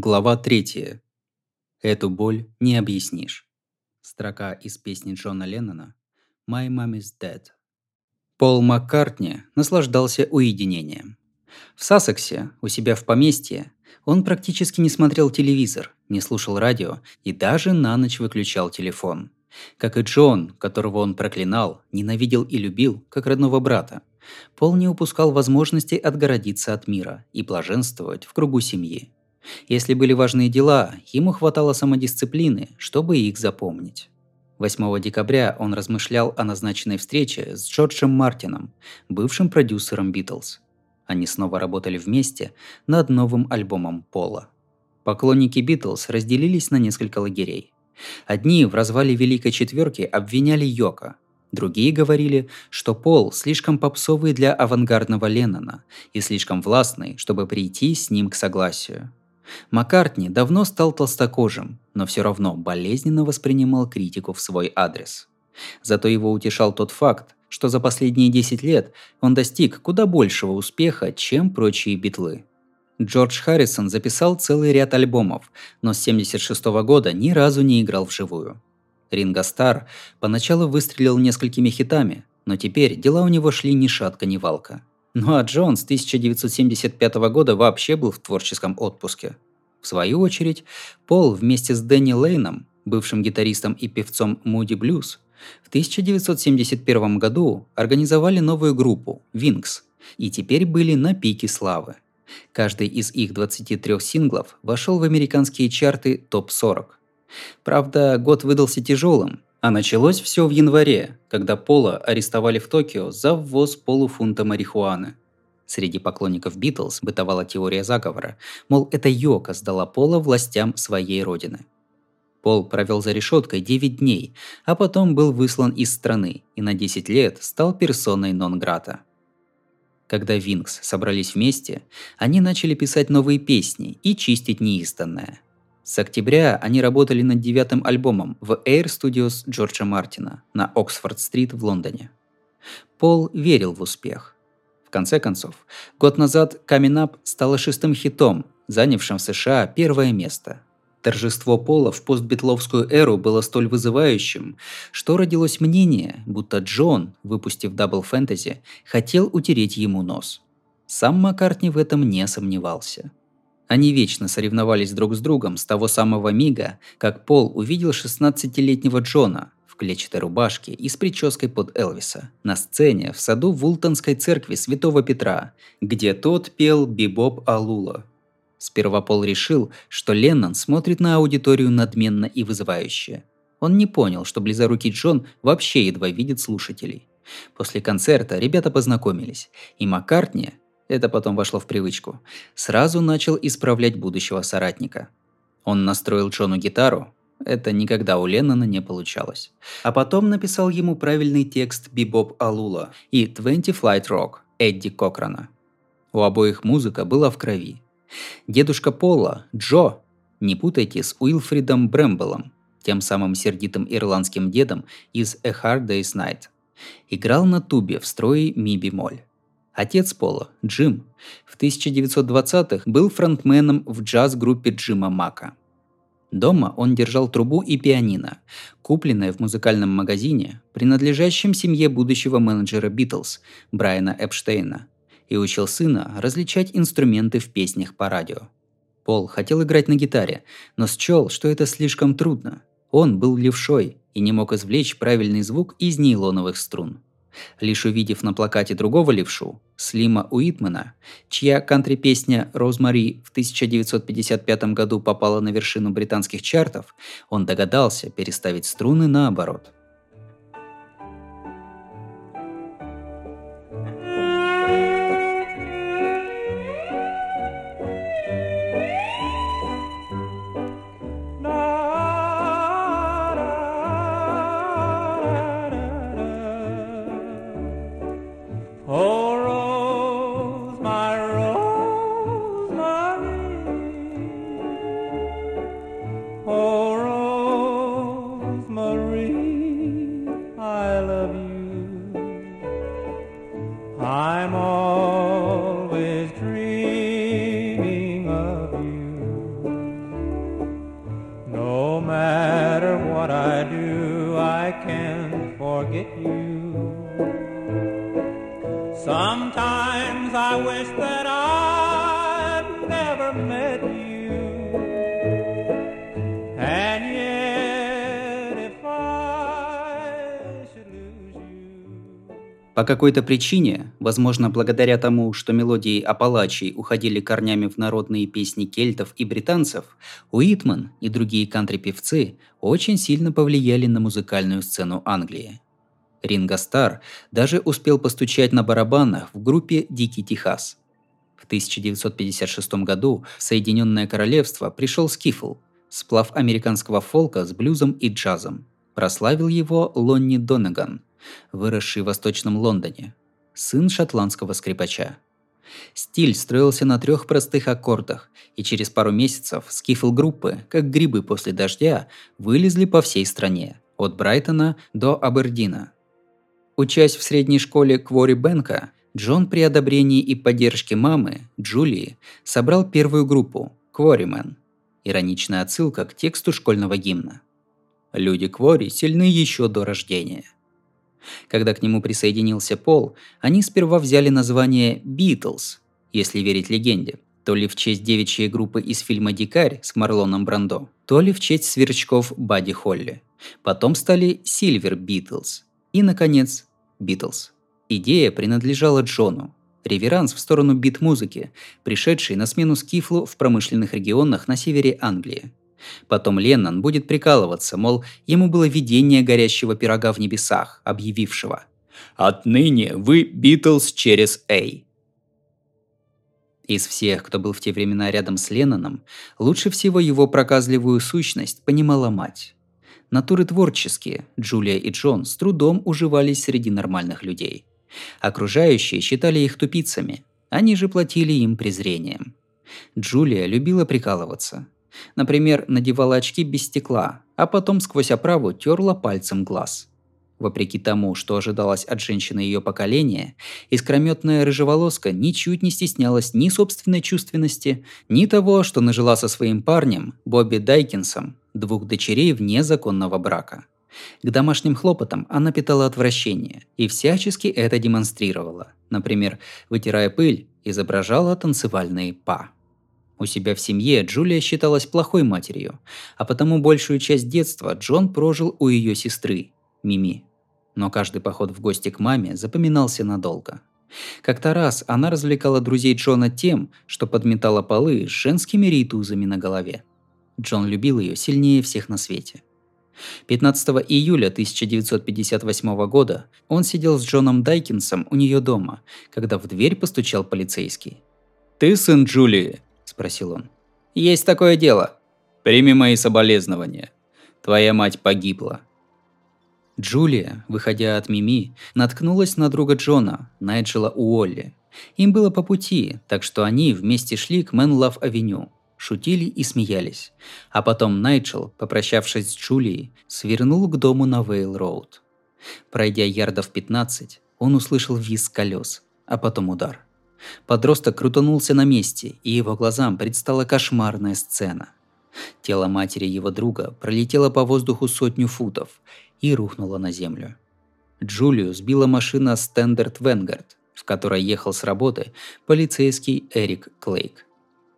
Глава 3. Эту боль не объяснишь. Строка из песни Джона Леннона «My mom is dead». Пол Маккартни наслаждался уединением. В Сассексе, у себя в поместье, он практически не смотрел телевизор, не слушал радио и даже на ночь выключал телефон. Как и Джон, которого он проклинал, ненавидел и любил, как родного брата. Пол не упускал возможности отгородиться от мира и блаженствовать в кругу семьи. Если были важные дела, ему хватало самодисциплины, чтобы их запомнить. 8 декабря он размышлял о назначенной встрече с Джорджем Мартином, бывшим продюсером «Битлз». Они снова работали вместе над новым альбомом Пола. Поклонники «Битлз» разделились на несколько лагерей. Одни в развале Великой Четверки обвиняли Йока, Другие говорили, что Пол слишком попсовый для авангардного Леннона и слишком властный, чтобы прийти с ним к согласию. Маккартни давно стал толстокожим, но все равно болезненно воспринимал критику в свой адрес. Зато его утешал тот факт, что за последние 10 лет он достиг куда большего успеха, чем прочие битлы. Джордж Харрисон записал целый ряд альбомов, но с 1976 года ни разу не играл вживую. Ринго Стар поначалу выстрелил несколькими хитами, но теперь дела у него шли ни шатка, ни валка. Ну а Джон с 1975 года вообще был в творческом отпуске. В свою очередь, Пол вместе с Дэнни Лейном, бывшим гитаристом и певцом Moody Blues, в 1971 году организовали новую группу Wings и теперь были на пике славы. Каждый из их 23 синглов вошел в американские чарты топ-40. Правда, год выдался тяжелым, а началось все в январе, когда Пола арестовали в Токио за ввоз полуфунта марихуаны. Среди поклонников Битлз бытовала теория заговора, мол, это Йока сдала Пола властям своей родины. Пол провел за решеткой 9 дней, а потом был выслан из страны и на 10 лет стал персоной нон-грата. Когда Винкс собрались вместе, они начали писать новые песни и чистить неизданное – с октября они работали над девятым альбомом в Air Studios Джорджа Мартина на Оксфорд-стрит в Лондоне. Пол верил в успех. В конце концов, год назад Coming Up стала шестым хитом, занявшим в США первое место. Торжество Пола в постбитловскую эру было столь вызывающим, что родилось мнение, будто Джон, выпустив Double Fantasy, хотел утереть ему нос. Сам Маккартни в этом не сомневался – они вечно соревновались друг с другом с того самого мига, как Пол увидел 16-летнего Джона в клетчатой рубашке и с прической под Элвиса на сцене в саду Вултонской церкви Святого Петра, где тот пел «Бибоп Алула». Сперва Пол решил, что Леннон смотрит на аудиторию надменно и вызывающе. Он не понял, что близорукий Джон вообще едва видит слушателей. После концерта ребята познакомились, и Маккартни, это потом вошло в привычку, сразу начал исправлять будущего соратника. Он настроил Джону гитару, это никогда у Леннона не получалось. А потом написал ему правильный текст «Бибоп Алула» и «Twenty Flight Rock» Эдди Кокрана. У обоих музыка была в крови. Дедушка Пола, Джо, не путайте с Уилфридом Брэмбелом, тем самым сердитым ирландским дедом из «A Hard Day's Night», играл на тубе в строе ми-бемоль. Отец Пола, Джим, в 1920-х был фронтменом в джаз-группе Джима Мака. Дома он держал трубу и пианино, купленное в музыкальном магазине, принадлежащем семье будущего менеджера Битлз, Брайана Эпштейна, и учил сына различать инструменты в песнях по радио. Пол хотел играть на гитаре, но счел, что это слишком трудно. Он был левшой и не мог извлечь правильный звук из нейлоновых струн – Лишь увидев на плакате другого левшу, Слима Уитмана, чья кантри-песня «Розмари» в 1955 году попала на вершину британских чартов, он догадался переставить струны наоборот – По какой-то причине, возможно, благодаря тому, что мелодии Апалачей уходили корнями в народные песни кельтов и британцев, Уитман и другие кантри-певцы очень сильно повлияли на музыкальную сцену Англии. Ринго Стар даже успел постучать на барабанах в группе «Дикий Техас». В 1956 году в Соединенное Королевство пришел Скифл, сплав американского фолка с блюзом и джазом. Прославил его Лонни Донаган, выросший в Восточном Лондоне, сын шотландского скрипача. Стиль строился на трех простых аккордах, и через пару месяцев скифл группы, как грибы после дождя, вылезли по всей стране, от Брайтона до Абердина – Учась в средней школе Квори Бенка, Джон при одобрении и поддержке мамы, Джулии, собрал первую группу – Кворимен. Ироничная отсылка к тексту школьного гимна. Люди Квори сильны еще до рождения. Когда к нему присоединился Пол, они сперва взяли название «Битлз», если верить легенде, то ли в честь девичьей группы из фильма «Дикарь» с Марлоном Брандо, то ли в честь сверчков Бадди Холли. Потом стали «Сильвер Битлз», и, наконец, Битлз. Идея принадлежала Джону. Реверанс в сторону бит-музыки, пришедший на смену скифлу в промышленных регионах на севере Англии. Потом Леннон будет прикалываться, мол, ему было видение горящего пирога в небесах, объявившего «Отныне вы Битлз через A». Из всех, кто был в те времена рядом с Ленноном, лучше всего его проказливую сущность понимала мать. Натуры творческие, Джулия и Джон с трудом уживались среди нормальных людей. Окружающие считали их тупицами, они же платили им презрением. Джулия любила прикалываться. Например, надевала очки без стекла, а потом сквозь оправу терла пальцем глаз. Вопреки тому, что ожидалось от женщины ее поколения, искрометная рыжеволоска ничуть не стеснялась ни собственной чувственности, ни того, что нажила со своим парнем, Бобби Дайкинсом, двух дочерей вне законного брака. К домашним хлопотам она питала отвращение и всячески это демонстрировала. Например, вытирая пыль, изображала танцевальные па. У себя в семье Джулия считалась плохой матерью, а потому большую часть детства Джон прожил у ее сестры, Мими. Но каждый поход в гости к маме запоминался надолго. Как-то раз она развлекала друзей Джона тем, что подметала полы с женскими рейтузами на голове. Джон любил ее сильнее всех на свете. 15 июля 1958 года он сидел с Джоном Дайкинсом у нее дома, когда в дверь постучал полицейский. «Ты сын Джулии?» – спросил он. «Есть такое дело. Прими мои соболезнования. Твоя мать погибла». Джулия, выходя от Мими, наткнулась на друга Джона, Найджела Уолли. Им было по пути, так что они вместе шли к Мэнлав-авеню – шутили и смеялись. А потом Найджел, попрощавшись с Джулией, свернул к дому на Вейл-Роуд. Пройдя ярдов 15, он услышал визг колес, а потом удар. Подросток крутанулся на месте, и его глазам предстала кошмарная сцена. Тело матери его друга пролетело по воздуху сотню футов и рухнуло на землю. Джулию сбила машина Standard Vanguard, в которой ехал с работы полицейский Эрик Клейк.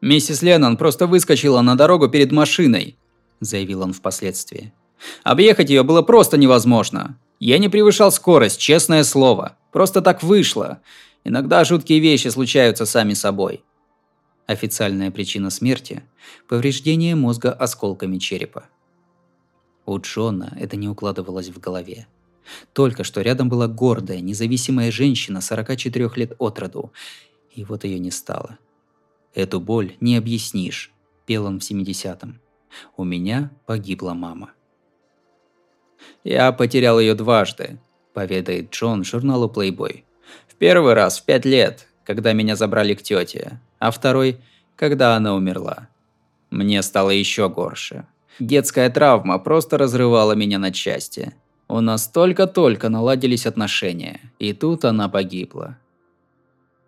«Миссис Леннон просто выскочила на дорогу перед машиной», – заявил он впоследствии. «Объехать ее было просто невозможно. Я не превышал скорость, честное слово. Просто так вышло. Иногда жуткие вещи случаются сами собой». Официальная причина смерти – повреждение мозга осколками черепа. У Джона это не укладывалось в голове. Только что рядом была гордая, независимая женщина 44 лет от роду, и вот ее не стало – Эту боль не объяснишь, пел он в 70-м. У меня погибла мама. Я потерял ее дважды, поведает Джон журналу Playboy. Первый раз в пять лет, когда меня забрали к тете, а второй, когда она умерла. Мне стало еще горше. Детская травма просто разрывала меня на части. У нас только-только наладились отношения, и тут она погибла.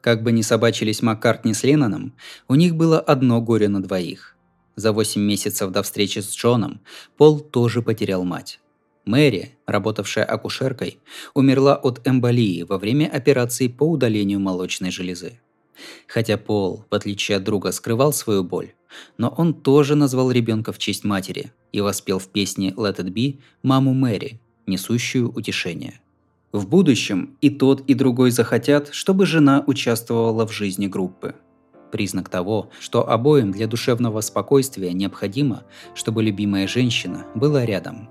Как бы ни собачились Маккартни с Ленноном, у них было одно горе на двоих. За 8 месяцев до встречи с Джоном Пол тоже потерял мать. Мэри, работавшая акушеркой, умерла от эмболии во время операции по удалению молочной железы. Хотя Пол, в отличие от друга, скрывал свою боль, но он тоже назвал ребенка в честь матери и воспел в песне «Let it be» маму Мэри, несущую утешение. В будущем и тот, и другой захотят, чтобы жена участвовала в жизни группы. Признак того, что обоим для душевного спокойствия необходимо, чтобы любимая женщина была рядом.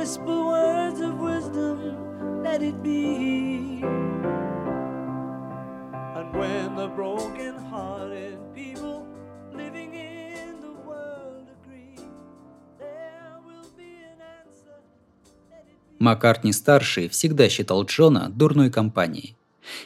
Whisper words of wisdom, let it be. And when the broken hearted people living in the world agree, there will be an answer. Маккартни-старший всегда считал Джона дурной компанией.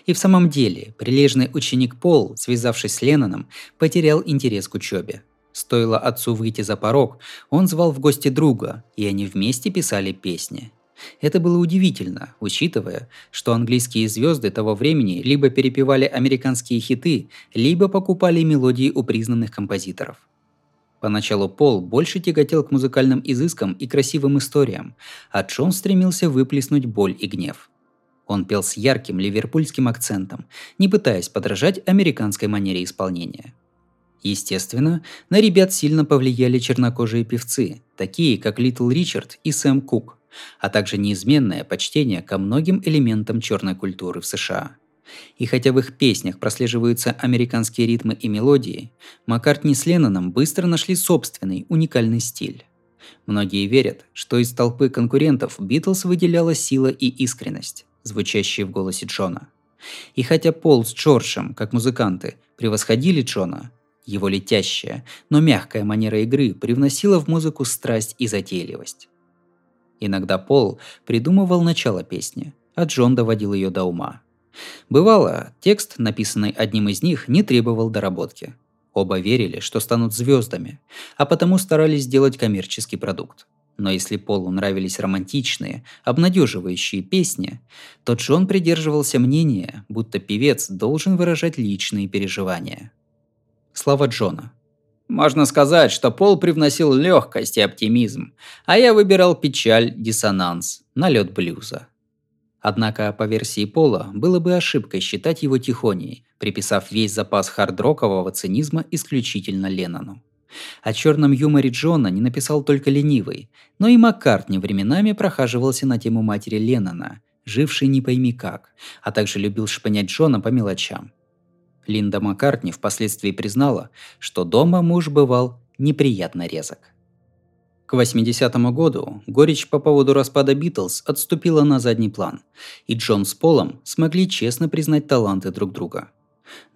И в самом деле, прилежный ученик Пол, связавшись с Ленноном, потерял интерес к учебе. Стоило отцу выйти за порог, он звал в гости друга, и они вместе писали песни. Это было удивительно, учитывая, что английские звезды того времени либо перепевали американские хиты, либо покупали мелодии у признанных композиторов. Поначалу Пол больше тяготел к музыкальным изыскам и красивым историям, а Джон стремился выплеснуть боль и гнев. Он пел с ярким ливерпульским акцентом, не пытаясь подражать американской манере исполнения. Естественно, на ребят сильно повлияли чернокожие певцы, такие как Литл Ричард и Сэм Кук, а также неизменное почтение ко многим элементам черной культуры в США. И хотя в их песнях прослеживаются американские ритмы и мелодии, Маккартни с Ленноном быстро нашли собственный, уникальный стиль. Многие верят, что из толпы конкурентов Битлз выделяла сила и искренность, звучащие в голосе Джона. И хотя Пол с Джорджем, как музыканты, превосходили Джона, его летящая, но мягкая манера игры привносила в музыку страсть и затейливость. Иногда Пол придумывал начало песни, а Джон доводил ее до ума. Бывало, текст, написанный одним из них, не требовал доработки. Оба верили, что станут звездами, а потому старались сделать коммерческий продукт. Но если Полу нравились романтичные, обнадеживающие песни, то Джон придерживался мнения, будто певец должен выражать личные переживания. Слова Джона. Можно сказать, что Пол привносил легкость и оптимизм, а я выбирал печаль, диссонанс, налет блюза. Однако, по версии Пола, было бы ошибкой считать его тихоней, приписав весь запас хардрокового цинизма исключительно Леннону. О черном юморе Джона не написал только ленивый, но и Маккартни временами прохаживался на тему матери Леннона, жившей не пойми как, а также любил шпынять Джона по мелочам. Линда Маккартни впоследствии признала, что дома муж бывал неприятно резок. К 80-му году горечь по поводу распада Битлз отступила на задний план, и Джон с Полом смогли честно признать таланты друг друга.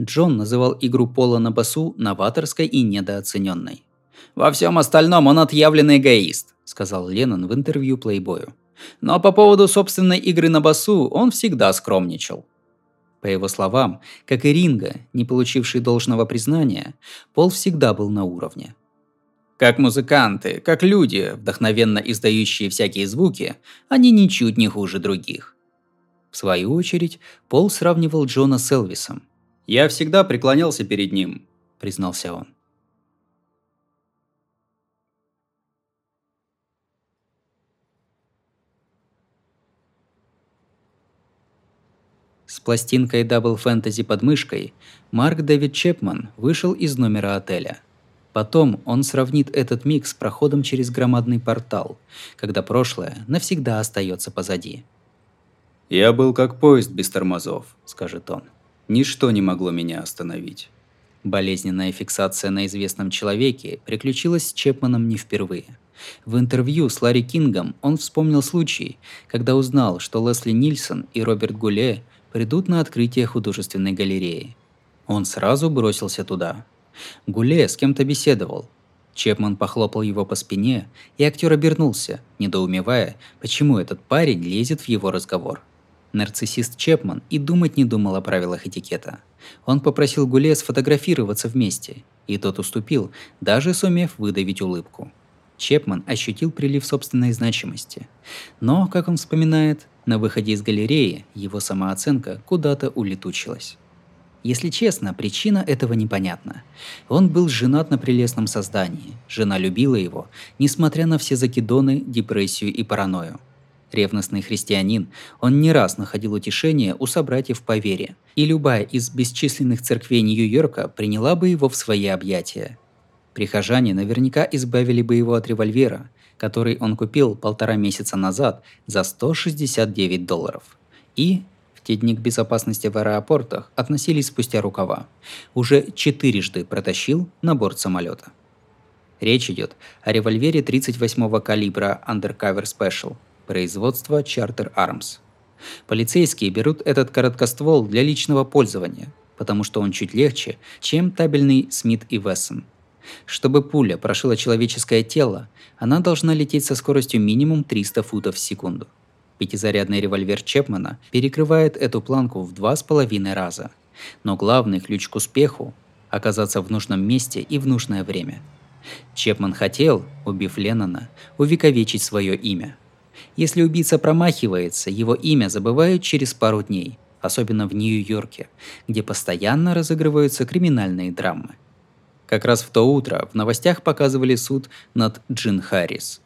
Джон называл игру Пола на басу новаторской и недооцененной. «Во всем остальном он отъявленный эгоист», — сказал Леннон в интервью Плейбою. «Но по поводу собственной игры на басу он всегда скромничал». По его словам, как и Ринга, не получивший должного признания, Пол всегда был на уровне. Как музыканты, как люди, вдохновенно издающие всякие звуки, они ничуть не хуже других. В свою очередь, Пол сравнивал Джона с Элвисом. «Я всегда преклонялся перед ним», — признался он. Пластинкой Double Fantasy под мышкой Марк Дэвид Чепман вышел из номера отеля. Потом он сравнит этот микс с проходом через громадный портал, когда прошлое навсегда остается позади. «Я был как поезд без тормозов», — скажет он. «Ничто не могло меня остановить». Болезненная фиксация на известном человеке приключилась с Чепманом не впервые. В интервью с Ларри Кингом он вспомнил случай, когда узнал, что Лесли Нильсон и Роберт Гуле придут на открытие художественной галереи. Он сразу бросился туда. Гуле с кем-то беседовал. Чепман похлопал его по спине, и актер обернулся, недоумевая, почему этот парень лезет в его разговор. Нарциссист Чепман и думать не думал о правилах этикета. Он попросил Гуле сфотографироваться вместе, и тот уступил, даже сумев выдавить улыбку. Чепман ощутил прилив собственной значимости. Но, как он вспоминает, на выходе из галереи его самооценка куда-то улетучилась. Если честно, причина этого непонятна. Он был женат на прелестном создании. Жена любила его, несмотря на все закидоны, депрессию и паранойю. Ревностный христианин, он не раз находил утешение у собратьев по вере, и любая из бесчисленных церквей Нью-Йорка приняла бы его в свои объятия. Прихожане наверняка избавили бы его от револьвера, который он купил полтора месяца назад за 169 долларов. И в те дни к безопасности в аэропортах относились спустя рукава. Уже четырежды протащил на борт самолета. Речь идет о револьвере 38-го калибра Undercover Special, производства Charter Arms. Полицейские берут этот короткоствол для личного пользования, потому что он чуть легче, чем табельный Смит и Вессон – чтобы пуля прошила человеческое тело, она должна лететь со скоростью минимум 300 футов в секунду. Пятизарядный револьвер Чепмана перекрывает эту планку в два с половиной раза. Но главный ключ к успеху – оказаться в нужном месте и в нужное время. Чепман хотел, убив Леннона, увековечить свое имя. Если убийца промахивается, его имя забывают через пару дней, особенно в Нью-Йорке, где постоянно разыгрываются криминальные драмы – как раз в то утро в новостях показывали суд над Джин Харрис.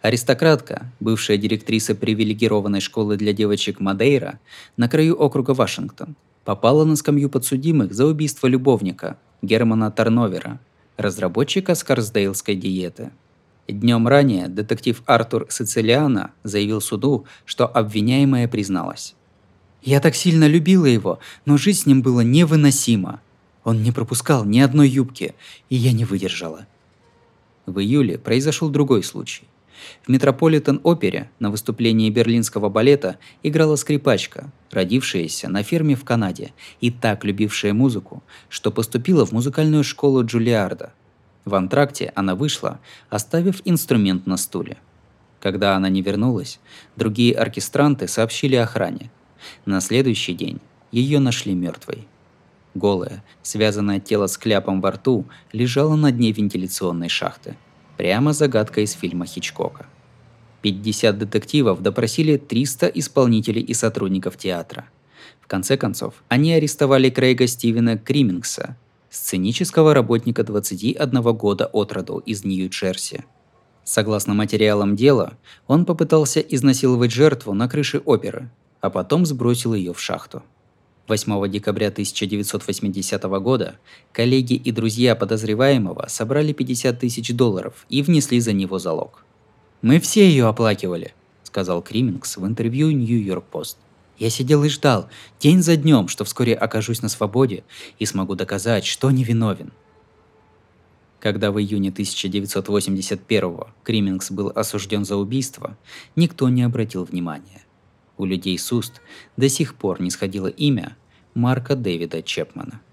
Аристократка, бывшая директриса привилегированной школы для девочек Мадейра на краю округа Вашингтон, попала на скамью подсудимых за убийство любовника Германа Тарновера, разработчика скарсдейлской диеты. Днем ранее детектив Артур Сицилиана заявил суду, что обвиняемая призналась. «Я так сильно любила его, но жить с ним было невыносимо. Он не пропускал ни одной юбки, и я не выдержала. В июле произошел другой случай. В Метрополитен-опере на выступлении берлинского балета играла скрипачка, родившаяся на ферме в Канаде и так любившая музыку, что поступила в музыкальную школу Джулиарда. В антракте она вышла, оставив инструмент на стуле. Когда она не вернулась, другие оркестранты сообщили охране. На следующий день ее нашли мертвой. Голое, связанное тело с кляпом во рту, лежало на дне вентиляционной шахты. Прямо загадка из фильма Хичкока. 50 детективов допросили 300 исполнителей и сотрудников театра. В конце концов, они арестовали Крейга Стивена Кримингса, сценического работника 21 года от роду из Нью-Джерси. Согласно материалам дела, он попытался изнасиловать жертву на крыше оперы, а потом сбросил ее в шахту. 8 декабря 1980 года коллеги и друзья подозреваемого собрали 50 тысяч долларов и внесли за него залог. «Мы все ее оплакивали», — сказал Кримингс в интервью Нью-Йорк Пост. «Я сидел и ждал, день за днем, что вскоре окажусь на свободе и смогу доказать, что невиновен». Когда в июне 1981 Кримингс был осужден за убийство, никто не обратил внимания. У людей с уст до сих пор не сходило имя Марка Дэвида Чепмана –